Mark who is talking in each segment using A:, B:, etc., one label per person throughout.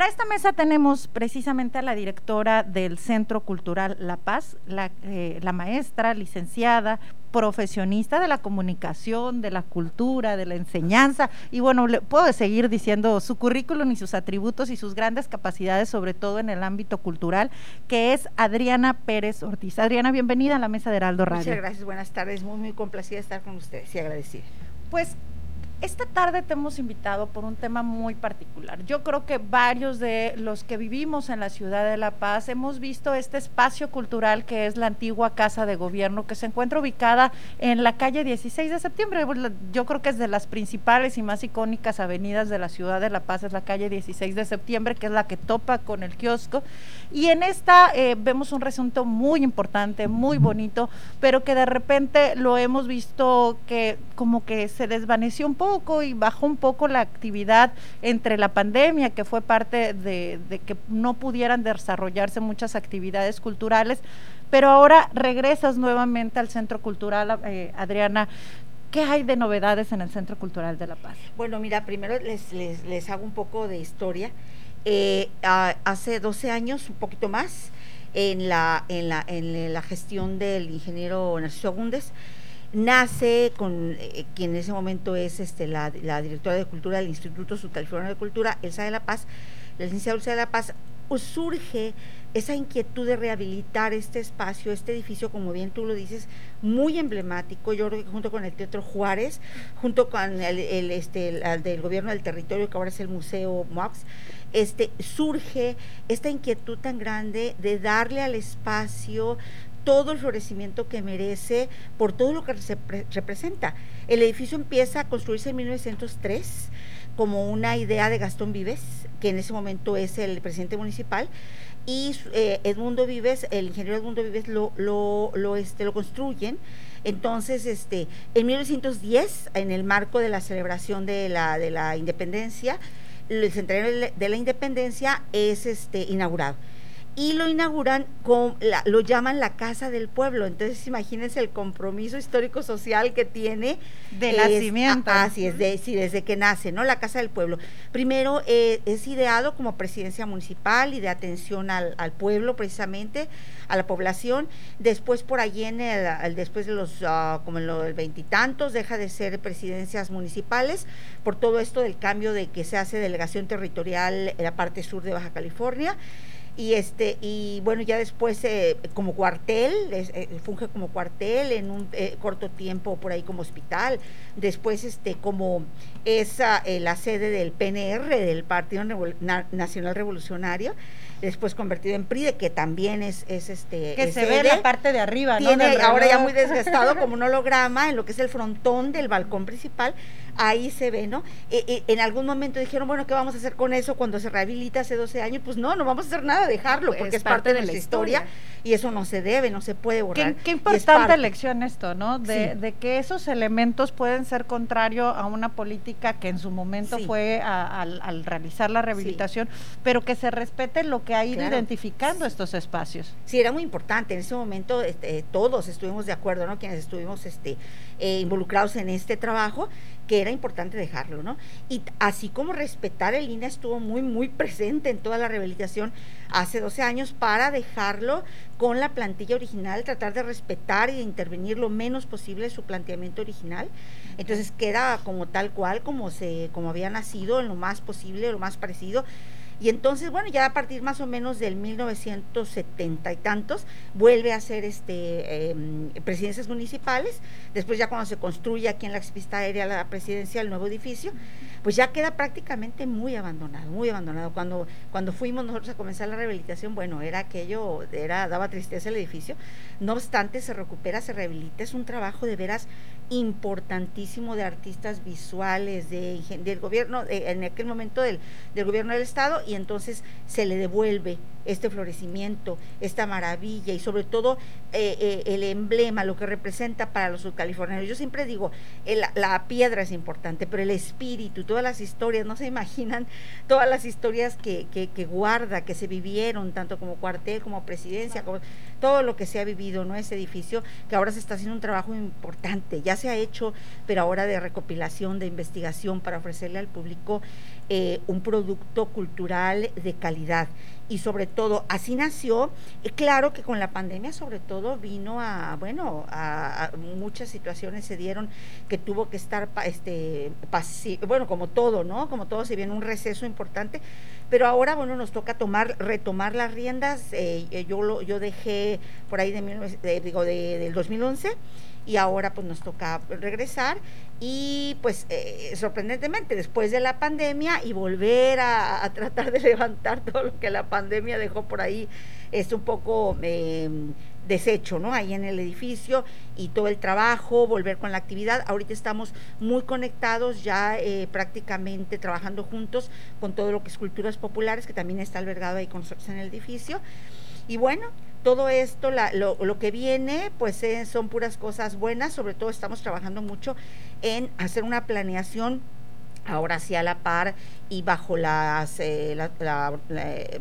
A: Para esta mesa tenemos precisamente a la directora del Centro Cultural La Paz, la, eh, la maestra, licenciada, profesionista de la comunicación, de la cultura, de la enseñanza, y bueno, le puedo seguir diciendo su currículum y sus atributos y sus grandes capacidades, sobre todo en el ámbito cultural, que es Adriana Pérez Ortiz. Adriana, bienvenida a la mesa de Heraldo Radio.
B: Muchas gracias, buenas tardes, muy, muy complacida de estar con ustedes y agradecida.
A: Pues esta tarde te hemos invitado por un tema muy particular. Yo creo que varios de los que vivimos en la ciudad de La Paz hemos visto este espacio cultural que es la antigua Casa de Gobierno que se encuentra ubicada en la calle 16 de septiembre. Yo creo que es de las principales y más icónicas avenidas de la ciudad de La Paz, es la calle 16 de septiembre, que es la que topa con el kiosco. Y en esta eh, vemos un resunto muy importante, muy bonito, pero que de repente lo hemos visto que como que se desvaneció un poco y bajó un poco la actividad entre la pandemia, que fue parte de, que no pudieran desarrollarse muchas actividades culturales, pero ahora regresas nuevamente al Centro Cultural, eh, Adriana. ¿Qué hay de novedades en el Centro Cultural de La Paz?
B: Bueno, mira, primero les, les, hago un poco de historia. Eh, hace 12 años, un poquito más, en la, en la, en la gestión del ingeniero Narciso Gundes, nace con eh, quien en ese momento es este, la, directora de cultura del Instituto Subcalifornio de Cultura, Elsa de la Paz, la licenciada Elsa de la Paz, pues surge esa inquietud de rehabilitar este espacio, este edificio, como bien tú lo dices, muy emblemático, yo creo que junto con el Teatro Juárez, junto con el, este, el, del gobierno del territorio, que ahora es el Museo MOX, este, surge esta inquietud tan grande de darle al espacio todo el florecimiento que merece por todo lo que se representa. El edificio empieza a construirse en 1903 como una idea de Gastón Vives, que en ese momento es el presidente municipal, y eh, Edmundo Vives, el ingeniero Edmundo Vives lo, lo, lo, este, lo construyen. Entonces, este, en 1910, en el marco de la celebración de la, de la independencia, el centenario de la independencia es este, inaugurado y lo inauguran, con lo llaman la Casa del Pueblo. Entonces, imagínense el compromiso histórico social que tiene.
A: De nacimiento.
B: Así es, de, sí, desde que nace, ¿no? La Casa del Pueblo. Primero eh, es ideado como presidencia municipal y de atención al, pueblo, precisamente, a la población. Después, por allí, en el, después de los, uh, como en los veintitantos, deja de ser presidencias municipales por todo esto del cambio de que se hace delegación territorial en la parte sur de Baja California y este y bueno ya después eh, como cuartel eh, funge como cuartel en un eh, corto tiempo por ahí como hospital. Después este como esa la sede del PNR del Partido Nacional Revolucionario después convertido en PRIDE, que también es, es este...
A: Que se ve la parte de arriba,
B: Tiene ahora ya muy desgastado como un holograma en lo que es el frontón del balcón principal, ahí se ve, ¿no? E, e, en algún momento dijeron, bueno, ¿qué vamos a hacer con eso cuando se rehabilita hace 12 años? Pues no, no vamos a hacer nada, dejarlo, porque es, parte, de, la historia. y eso no se debe, no se puede borrar.
A: Qué, importante lección esto, ¿no? De, que esos elementos pueden ser contrario a una política que en su momento fue al, realizar la rehabilitación, pero que se respete lo que ha ido identificando estos espacios.
B: Sí, era muy importante. En ese momento este, todos estuvimos de acuerdo, ¿no? Quienes estuvimos este, eh, involucrados en este trabajo, que era importante dejarlo, ¿no? Y así como respetar el INE estuvo muy, muy presente en toda la rehabilitación hace 12 años para dejarlo con la plantilla original, tratar de respetar y de intervenir lo menos posible su planteamiento original. Entonces queda como tal cual, como se, como había nacido, en lo más posible, lo más parecido. Y entonces, bueno, ya a partir más o menos del 1970 y tantos, vuelve a ser este em, presidencias municipales. Después ya cuando se construye aquí en la pista aérea la presidencia, el nuevo edificio, pues ya queda prácticamente muy abandonado, muy abandonado. Cuando, cuando fuimos nosotros a comenzar la rehabilitación, bueno, era aquello, era, daba tristeza el edificio. No obstante, se recupera, se rehabilita. Es un trabajo de veras importantísimo de artistas visuales, de, del gobierno, en aquel momento del, del gobierno del Estado y entonces se le devuelve este florecimiento, esta maravilla y sobre todo eh, eh, el emblema, lo que representa para los subcalifornianos. Yo siempre digo, la piedra es importante, pero el espíritu, todas las historias, no se imaginan todas las historias que, que, que guarda, que se vivieron, tanto como cuartel, como presidencia, como todo lo que se ha vivido, ¿no? Ese edificio, que ahora se está haciendo un trabajo importante, ya se ha hecho, pero ahora de recopilación, de investigación para ofrecerle al público eh, un producto cultural de calidad. Y sobre todo, así nació, eh, claro que con la pandemia sobre todo vino a, bueno, a, muchas situaciones se dieron que tuvo que estar, este, bueno, como todo, ¿no? Como todo se viene un receso importante, pero ahora, bueno, nos toca tomar, retomar las riendas. Eh, yo, lo, yo dejé por ahí de, digo, de, del 2011 y ahora pues nos toca regresar y pues eh, sorprendentemente después de la pandemia y volver a, tratar de levantar todo lo que la pandemia dejó por ahí es un poco em, deshecho, ¿no? Ahí en el edificio y todo el trabajo, volver con la actividad. Ahorita estamos muy conectados, ya eh, prácticamente trabajando juntos con todo lo que es culturas populares, que también está albergado ahí con nosotros en el edificio. Y bueno, todo esto, lo, que viene, pues eh, son puras cosas buenas, sobre todo estamos trabajando mucho en hacer una planeación ahora sí a la par y bajo las eh,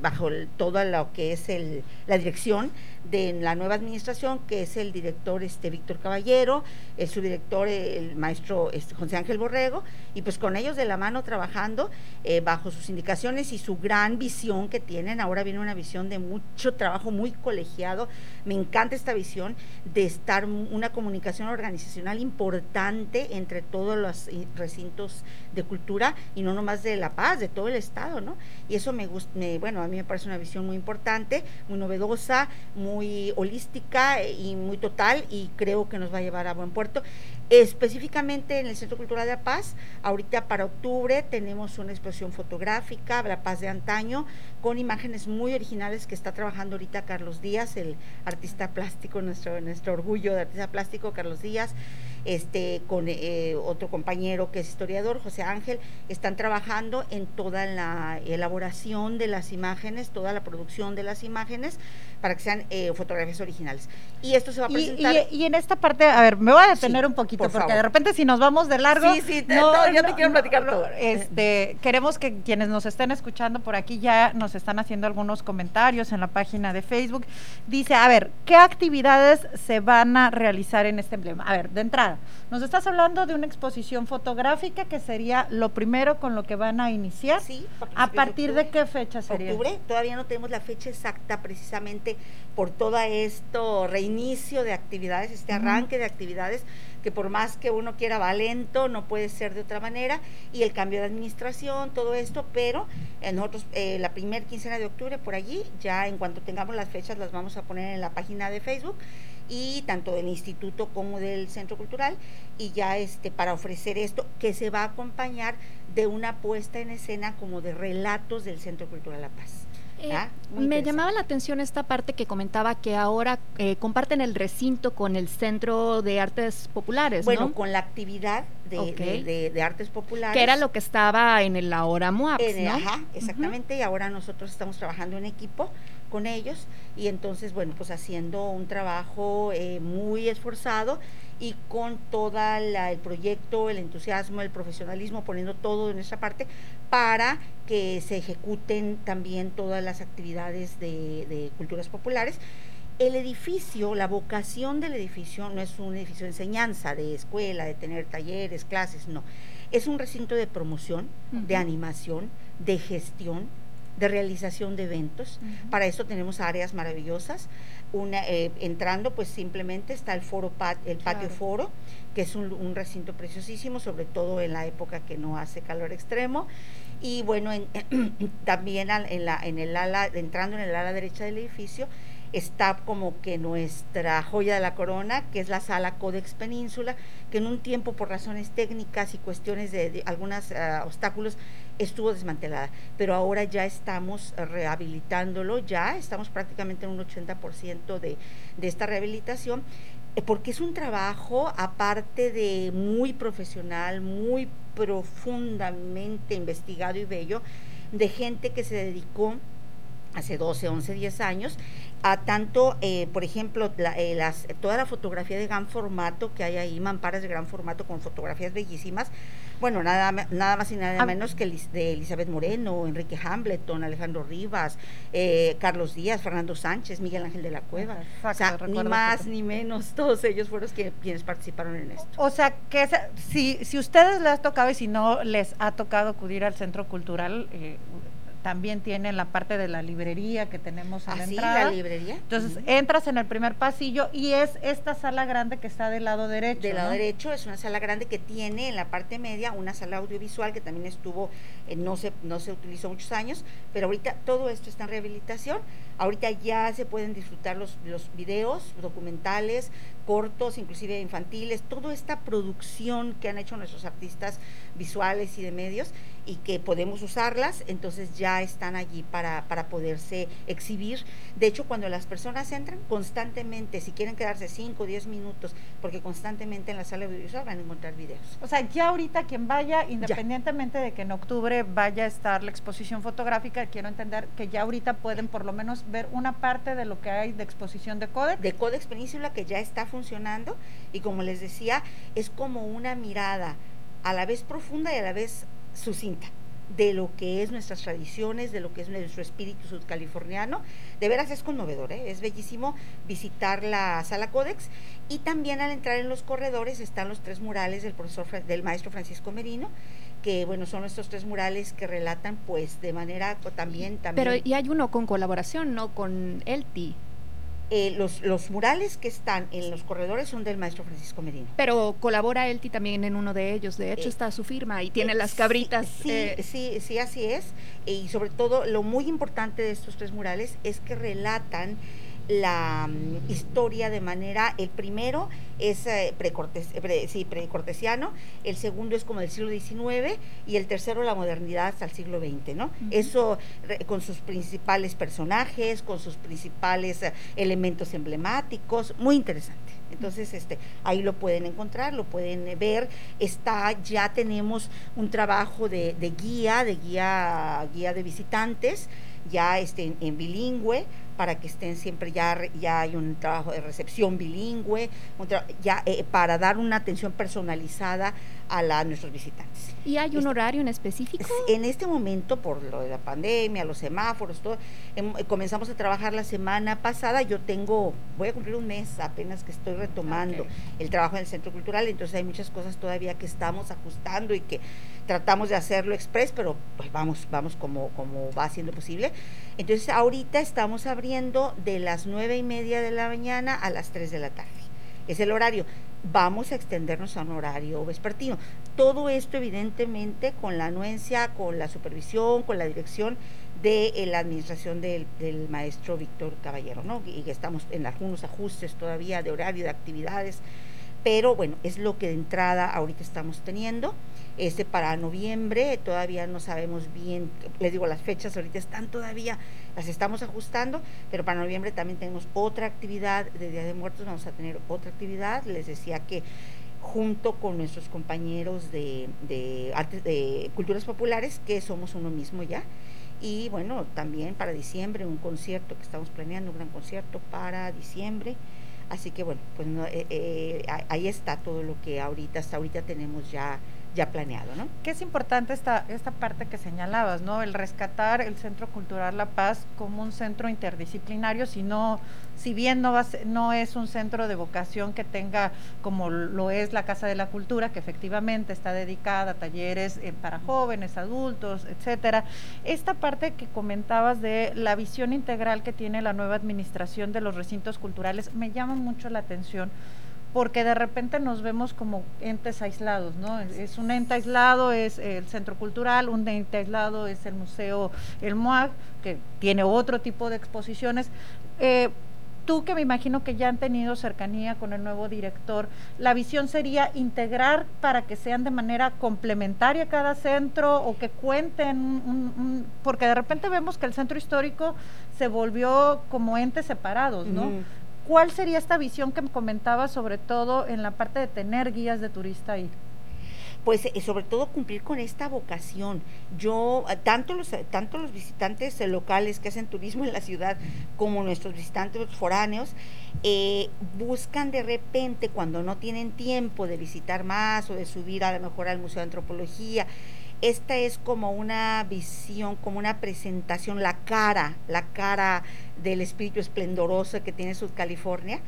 B: bajo todo lo que es el, la dirección de la nueva administración, que es el director este Víctor Caballero, el subdirector el maestro este, José Ángel Borrego, y pues con ellos de la mano trabajando eh, bajo sus indicaciones y su gran visión que tienen. Ahora viene una visión de mucho trabajo, muy colegiado. Me encanta esta visión de estar una comunicación organizacional importante entre todos los recintos de cultura y no nomás de La De todo el estado, ¿no? Y eso me gusta, bueno, a mí me parece una visión muy importante, muy novedosa, muy muy holística y muy total y creo que nos va a llevar a buen puerto. Específicamente en el Centro Cultural de La Paz, ahorita para octubre tenemos una exposición fotográfica, La Paz de antaño, con imágenes muy originales que está trabajando ahorita Carlos Díaz, el artista plástico, nuestro, nuestro orgullo de artista plástico, Carlos Díaz. Este, con eh, otro compañero que es historiador, José Ángel, están trabajando en toda la elaboración de las imágenes, toda la producción de las imágenes para que sean eh, fotografías originales. Y esto se va a presentar.
A: Y, en esta parte, a ver, me voy a detener un poquito, porque de repente si nos vamos de largo.
B: Sí, sí, no, yo te quiero platicar todo.
A: Este, queremos que quienes nos estén escuchando por aquí ya nos están haciendo algunos comentarios en la página de Facebook. Dice, a ver, ¿qué actividades se van a realizar en este emblema? A ver, de entrada nos estás hablando de una exposición fotográfica que sería lo primero con lo que van a iniciar.
B: Sí,
A: ¿A partir de, qué fecha sería?
B: Octubre, todavía no tenemos la fecha exacta precisamente por todo esto reinicio de actividades, este arranque de actividades que por más que uno quiera va lento, no puede ser de otra manera, y el cambio de administración, todo esto, pero en nosotros eh, la primera quincena de octubre por allí, ya en cuanto tengamos las fechas las vamos a poner en la página de Facebook y tanto del instituto como del centro cultural y ya este para ofrecer esto que se va a acompañar de una puesta en escena como de relatos del centro cultural La Paz.
C: Eh, ah, me llamaba la atención esta parte que comentaba que ahora eh, comparten el recinto con el Centro de Artes Populares.
B: Bueno, con la actividad de, de, Artes Populares.
C: Que era lo que estaba en el ahora MOAPS,
B: Ajá, exactamente, y ahora nosotros estamos trabajando en equipo con ellos y entonces, bueno, pues haciendo un trabajo eh, muy esforzado y con todo el proyecto, el entusiasmo, el profesionalismo, poniendo todo de nuestra parte para que se ejecuten también todas las actividades de, de culturas populares. El edificio, la vocación del edificio no es un edificio de enseñanza, de escuela, de tener talleres, clases, no. Es un recinto de promoción, de animación, de gestión, de realización de eventos. Para eso tenemos áreas maravillosas. Una, eh, entrando, pues simplemente está el foro el patio foro, que es un, recinto preciosísimo, sobre todo en la época que no hace calor extremo. Y bueno, también en, la, en el ala, entrando en el ala derecha del edificio, está como que nuestra joya de la corona, que es la sala Codex Península, que en un tiempo por razones técnicas y cuestiones de, algunos ah, obstáculos estuvo desmantelada, pero ahora ya estamos rehabilitándolo, ya estamos prácticamente en un 80% de, de esta rehabilitación, eh, porque es un trabajo aparte de muy profesional, muy profundamente investigado y bello, de gente que se dedicó hace 12, 11, 10 años a tanto, eh, por ejemplo, eh, las, toda la fotografía de gran formato que hay ahí, mamparas de gran formato con fotografías bellísimas, bueno, nada, nada más y nada menos que de Elizabeth Moreno, Enrique Hambleton, Alejandro Rivas, eh, Carlos Díaz, Fernando Sánchez, Miguel Ángel de la Cueva. o sea, ni más ni menos, todos ellos fueron quienes participaron en esto.
A: O sea, que si, si ustedes les ha tocado y si no les ha tocado acudir al Centro Cultural, eh, también tiene la parte de la librería que tenemos en la
B: ¿Ah,
A: entrada.
B: la librería.
A: Entonces, entras en el primer pasillo y es esta sala grande que está del lado derecho.
B: Del lado derecho es una sala grande que tiene en la parte media una sala audiovisual que también estuvo, eh, no, se, no se utilizó muchos años, pero ahorita todo esto está en rehabilitación. Ahorita ya se pueden disfrutar los, los videos documentales, cortos, inclusive infantiles, toda esta producción que han hecho nuestros artistas visuales y de medios y que podemos usarlas, entonces ya están allí para, para poderse exhibir. De hecho, cuando las personas entran constantemente, si quieren quedarse 5 o 10 minutos, porque constantemente en la sala audiovisual van a encontrar videos.
A: O sea, ya ahorita quien vaya, independientemente de que en octubre vaya a estar la exposición fotográfica, quiero entender que ya ahorita pueden por lo menos ver una parte de lo que hay de exposición de Codex.
B: De Codex Península que ya está funcionando y como les decía, es como una mirada a la vez profunda y a la vez sucinta de lo que es nuestras tradiciones, de lo que es nuestro espíritu sudcaliforniano. De veras es conmovedor, ¿eh? es bellísimo visitar la sala Codex y también al entrar en los corredores están los tres murales del profesor del maestro Francisco Merino, que bueno, son estos tres murales que relatan pues de manera también también
C: Pero y hay uno con colaboración, no con Elti.
B: Eh, los, los murales que están en los corredores son del maestro Francisco Medina.
C: Pero colabora Elti también en uno de ellos, de hecho eh, está su firma y tiene las cabritas.
B: Sí, sí, sí, así es. Y sobre todo lo muy importante de estos tres murales es que relatan la mm, historia de manera, el primero es eh, sí, precortesiano, el segundo es como del siglo XIX y el tercero la modernidad hasta el siglo XX, ¿no? Eso con sus principales personajes, con sus principales eh, elementos emblemáticos, muy interesante. Entonces, este, ahí lo pueden encontrar, lo pueden eh, ver. Está, ya tenemos un trabajo de, guía, de guía, guía de visitantes, ya este, en bilingüe para que estén siempre ya, ya hay un trabajo de recepción bilingüe, ya eh, para dar una atención personalizada a, la, nuestros visitantes.
C: ¿Y hay un este, horario en específico?
B: En este momento, por lo de la pandemia, los semáforos, todo, em, comenzamos a trabajar la semana pasada. Yo tengo, voy a cumplir un mes apenas que estoy retomando el trabajo en el Centro Cultural, entonces hay muchas cosas todavía que estamos ajustando y que tratamos de hacerlo express, pero pues vamos, vamos como, como va siendo posible. Entonces ahorita estamos abriendo de las nueve y media de la mañana a las 3 de la tarde. Es el horario. Vamos a extendernos a un horario vespertino. Todo esto evidentemente con la anuencia, con la supervisión, con la dirección de eh, la administración del, del, maestro Víctor Caballero, ¿no? Y estamos en algunos ajustes todavía de horario, de actividades, pero bueno, es lo que de entrada ahorita estamos teniendo. Este para noviembre todavía no sabemos bien, les digo las fechas ahorita están todavía, las estamos ajustando, pero para noviembre también tenemos otra actividad de Día de Muertos, vamos a tener otra actividad, les decía que junto con nuestros compañeros de, de, culturas populares, que somos uno mismo ya, y bueno, también para diciembre un concierto que estamos planeando, un gran concierto para diciembre. Así que bueno, pues eh, eh, ahí está todo lo que ahorita, hasta ahorita tenemos ya ya planeado, ¿no?
A: Que es importante esta, esta parte que señalabas, ¿no? El rescatar el Centro Cultural La Paz como un centro interdisciplinario, sino, si bien no, va no es un centro de vocación que tenga como lo es la Casa de la Cultura, que efectivamente está dedicada a talleres eh, para jóvenes, adultos, etcétera. Esta parte que comentabas de la visión integral que tiene la nueva administración de los recintos culturales me llama mucho la atención porque de repente nos vemos como entes aislados, ¿no? Es un ente aislado, es el centro cultural, un ente aislado es el museo El MOAG, que tiene otro tipo de exposiciones. Eh, tú que me imagino que ya han tenido cercanía con el nuevo director, la visión sería integrar para que sean de manera complementaria cada centro o que cuenten, porque de repente vemos que el centro histórico se volvió como entes separados, ¿no? ¿Cuál sería esta visión que me comentaba sobre todo en la parte de tener guías de turista ahí?
B: pues eh, sobre todo cumplir con esta vocación. Yo, eh, tanto los, eh, tanto los visitantes locales que hacen turismo en la ciudad como nuestros visitantes foráneos, buscan de repente cuando no tienen tiempo de visitar más o de subir a lo mejor al Museo de Antropología, esta es como una visión, como una presentación, la cara, la cara del espíritu esplendoroso que tiene Sud California.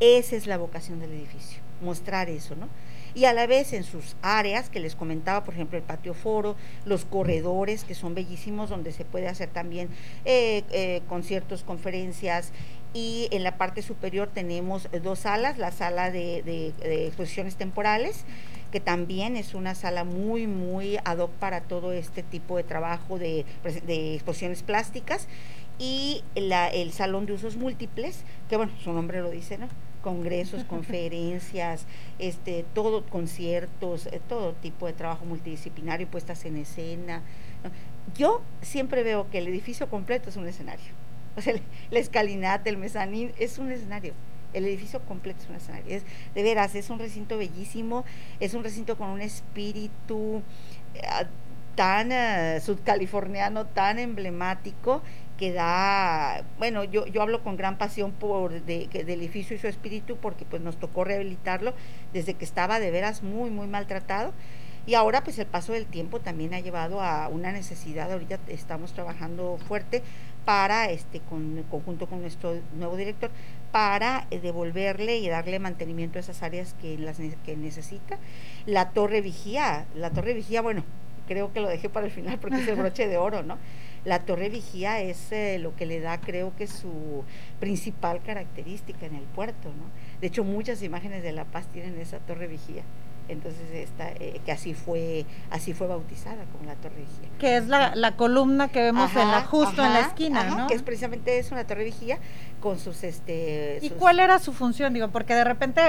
B: Esa es la vocación del edificio, mostrar eso, ¿no? y a la vez en sus áreas que les comentaba, por ejemplo, el patio foro, los corredores que son bellísimos, donde se puede hacer también eh, eh, conciertos, conferencias. Y en la parte superior tenemos dos salas, la sala de, exposiciones temporales, que también es una sala muy, muy ad hoc para todo este tipo de trabajo de, de exposiciones plásticas, y la, el salón de usos múltiples, que bueno, su nombre lo dice, ¿no? congresos, conferencias, este, todo, conciertos, eh, todo tipo de trabajo multidisciplinario, puestas en escena. Yo siempre veo que el edificio completo es un escenario. O sea, la escalinata, el mezanín, es un escenario. El edificio completo es un escenario. Es, de veras, es un recinto bellísimo, es un recinto con un espíritu eh, tan uh, sudcaliforniano, tan emblemático que da, bueno, yo, yo hablo con gran pasión por de, del edificio y su espíritu porque pues nos tocó rehabilitarlo desde que estaba de veras muy, muy maltratado. Y ahora pues el paso del tiempo también ha llevado a una necesidad, ahorita estamos trabajando fuerte para, este, con, conjunto con nuestro nuevo director, para eh, devolverle y darle mantenimiento a esas áreas que, las, que necesita. La torre vigía, la torre vigía, bueno, creo que lo dejé para el final porque es el broche de oro, ¿no? La torre vigía es eh, lo que le da, creo que su principal característica en el puerto, ¿no? De hecho, muchas imágenes de La Paz tienen esa torre vigía entonces esta eh, que así fue así fue bautizada como la torre vigía.
A: Que es la, la columna que vemos en la, justo en la esquina ¿no?
B: que es precisamente es una torre vigía con sus este
A: y cuál era su función digo porque de repente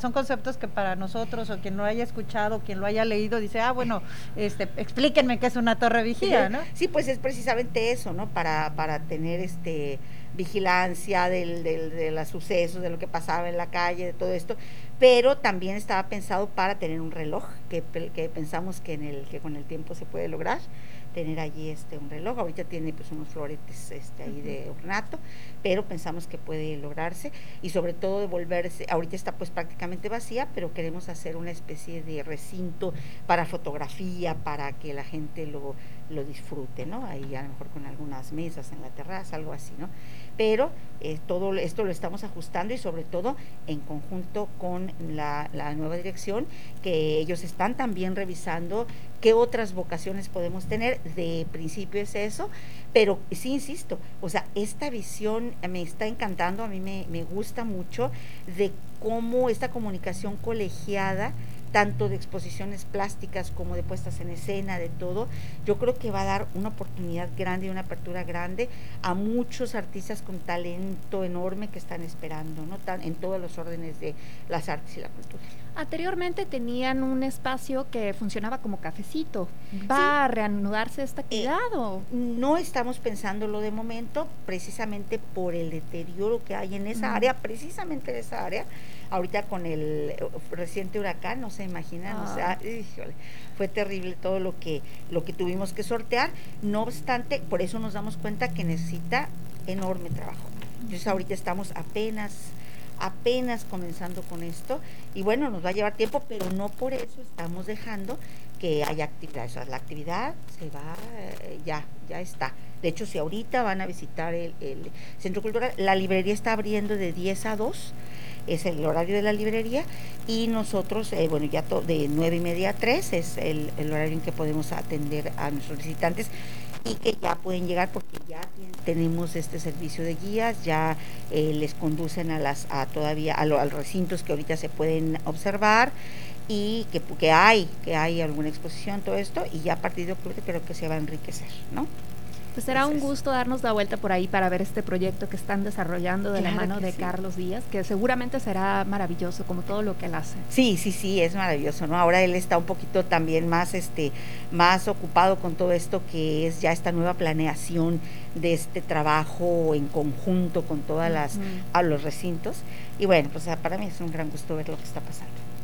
A: son conceptos que para nosotros o quien lo haya escuchado quien lo haya leído dice ah bueno este explíquenme qué es una torre vigía no
B: sí pues es precisamente eso no para para tener este vigilancia del, del, de los sucesos, de lo que pasaba en la calle, de todo esto, pero también estaba pensado para tener un reloj, que, que pensamos que, en el, que con el tiempo se puede lograr tener allí este un reloj. Ahorita tiene pues unos floretes este ahí de ornato, pero pensamos que puede lograrse y sobre todo devolverse, ahorita está pues prácticamente vacía, pero queremos hacer una especie de recinto para fotografía, para que la gente lo, lo disfrute, ¿no? Ahí a lo mejor con algunas mesas en la terraza, algo así, ¿no? pero eh, todo esto lo estamos ajustando y sobre todo en conjunto con la, nueva dirección, que ellos están también revisando qué otras vocaciones podemos tener. De principio es eso, pero sí insisto, o sea, esta visión me está encantando, a mí me, me gusta mucho de cómo esta comunicación colegiada, tanto de exposiciones plásticas como de puestas en escena, de todo, yo creo que va a dar una oportunidad grande y una apertura grande a muchos artistas con talento enorme que están esperando, ¿no? Tan, en todos los órdenes de las artes y la cultura.
C: Anteriormente tenían un espacio que funcionaba como cafecito. ¿Va a reanudarse esta eh, actividad
B: No estamos pensándolo de momento, precisamente por el deterioro que hay en esa área, precisamente en esa área ahorita con el reciente huracán, no se imaginan, o sea, ah. fue terrible todo lo que, lo que tuvimos que sortear. No obstante, por eso nos damos cuenta que necesita enorme trabajo. Entonces ahorita estamos apenas apenas comenzando con esto y bueno, nos va a llevar tiempo, pero no por eso estamos dejando que haya actividad. O sea, la actividad se va, eh, ya, ya está. De hecho, si ahorita van a visitar el, el, Centro Cultural, la librería está abriendo de 10 a 2 es el horario de la librería y nosotros, eh, bueno, ya de nueve y media a 3 es el, horario en que podemos atender a nuestros visitantes y que ya pueden llegar porque ya tenemos este servicio de guías, ya eh, les conducen a las a todavía a, los recintos que ahorita se pueden observar y que, que hay que hay alguna exposición todo esto y ya a partir de octubre creo que se va a enriquecer, ¿no?
C: Pues será un gusto darnos la vuelta por ahí para ver este proyecto que están desarrollando de la mano de Carlos Díaz, que seguramente será maravilloso como todo lo que él hace.
B: Sí, sí, sí, es maravilloso, ¿no? Ahora él está un poquito también más este más ocupado con todo esto que es ya esta nueva planeación de este trabajo en conjunto con todas las a los recintos y bueno, pues para mí es un gran gusto ver lo que está pasando.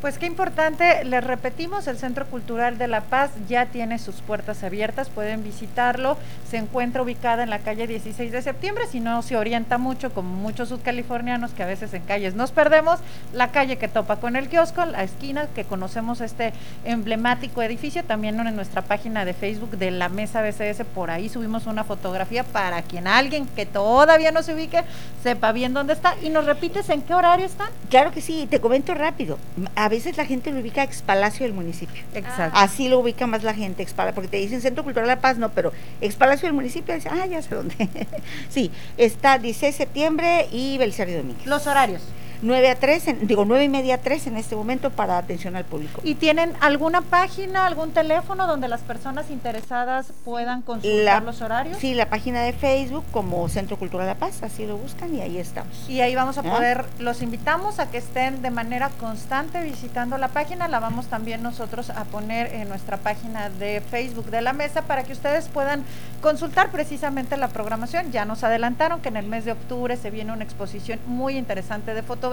A: Pues qué importante, les repetimos, el Centro Cultural de La Paz ya tiene sus puertas abiertas, pueden visitarlo, se encuentra ubicada en la calle 16 de septiembre, si no se orienta mucho, como muchos subcalifornianos que a veces en calles nos perdemos, la calle que topa con el kiosco, la esquina que conocemos este emblemático edificio, también en nuestra página de Facebook de la Mesa BCS, por ahí subimos una fotografía para quien alguien que todavía no se ubique sepa bien dónde está y nos repites en qué horario están.
B: Claro que sí, te comento rápido. A veces la gente lo ubica ex palacio del municipio.
A: Exacto.
B: Así lo ubica más la gente, ex porque te dicen Centro Cultural La Paz, no, pero ex palacio del municipio, dice, ah, ya sé dónde. sí, está 16 de septiembre y Belisario Domínguez.
A: Los horarios.
B: 9 a 3, digo 9 y media a 3 en este momento para atención al público.
A: ¿Y tienen alguna página, algún teléfono donde las personas interesadas puedan consultar los horarios?
B: Sí, la página de Facebook como Centro Cultural La Paz, así lo buscan y ahí estamos.
A: Y ahí vamos a ¿Ah? poder, los invitamos a que estén de manera constante visitando la página, la vamos también nosotros a poner en nuestra página de Facebook de la mesa para que ustedes puedan consultar precisamente la programación. Ya nos adelantaron que en el mes de octubre se viene una exposición muy interesante de fotos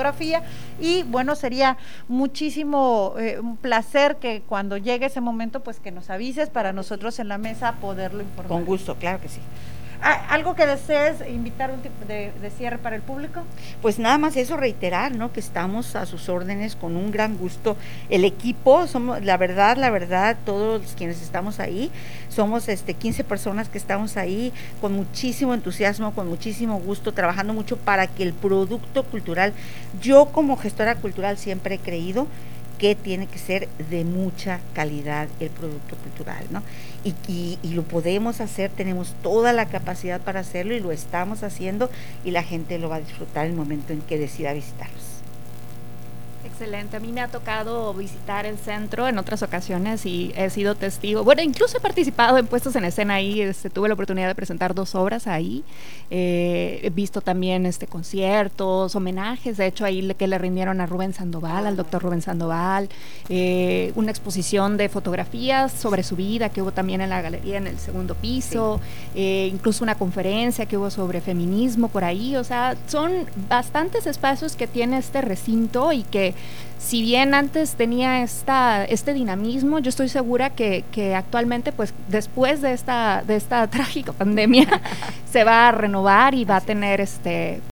A: y bueno, sería muchísimo eh, un placer que cuando llegue ese momento, pues que nos avises para nosotros en la mesa poderlo informar.
B: Con gusto, claro que sí.
A: ¿Algo que desees invitar un tipo de, cierre para el público?
B: Pues nada más eso, reiterar, ¿no? Que estamos a sus órdenes con un gran gusto. El equipo, somos, la verdad, la verdad, todos quienes estamos ahí, somos este 15 personas que estamos ahí con muchísimo entusiasmo, con muchísimo gusto, trabajando mucho para que el producto cultural, yo como gestora cultural siempre he creído que tiene que ser de mucha calidad el producto cultural, ¿no? Y, y, lo podemos hacer, tenemos toda la capacidad para hacerlo y lo estamos haciendo y la gente lo va a disfrutar en el momento en que decida visitarlos.
C: Excelente, a mí me ha tocado visitar el centro en otras ocasiones y he sido testigo, bueno, incluso he participado en puestos en escena ahí, este, tuve la oportunidad de presentar dos obras ahí, eh, he visto también este, conciertos, homenajes, de hecho ahí que le rindieron a Rubén Sandoval, al doctor Rubén Sandoval, eh, una exposición de fotografías sobre su vida que hubo también en la galería en el segundo piso, eh, incluso una conferencia que hubo sobre feminismo por ahí, o sea, son bastantes espacios que tiene este recinto y que si bien antes tenía esta, este dinamismo, yo estoy segura que, que, actualmente, pues después de esta, de esta trágica pandemia, se va a renovar y va a tener este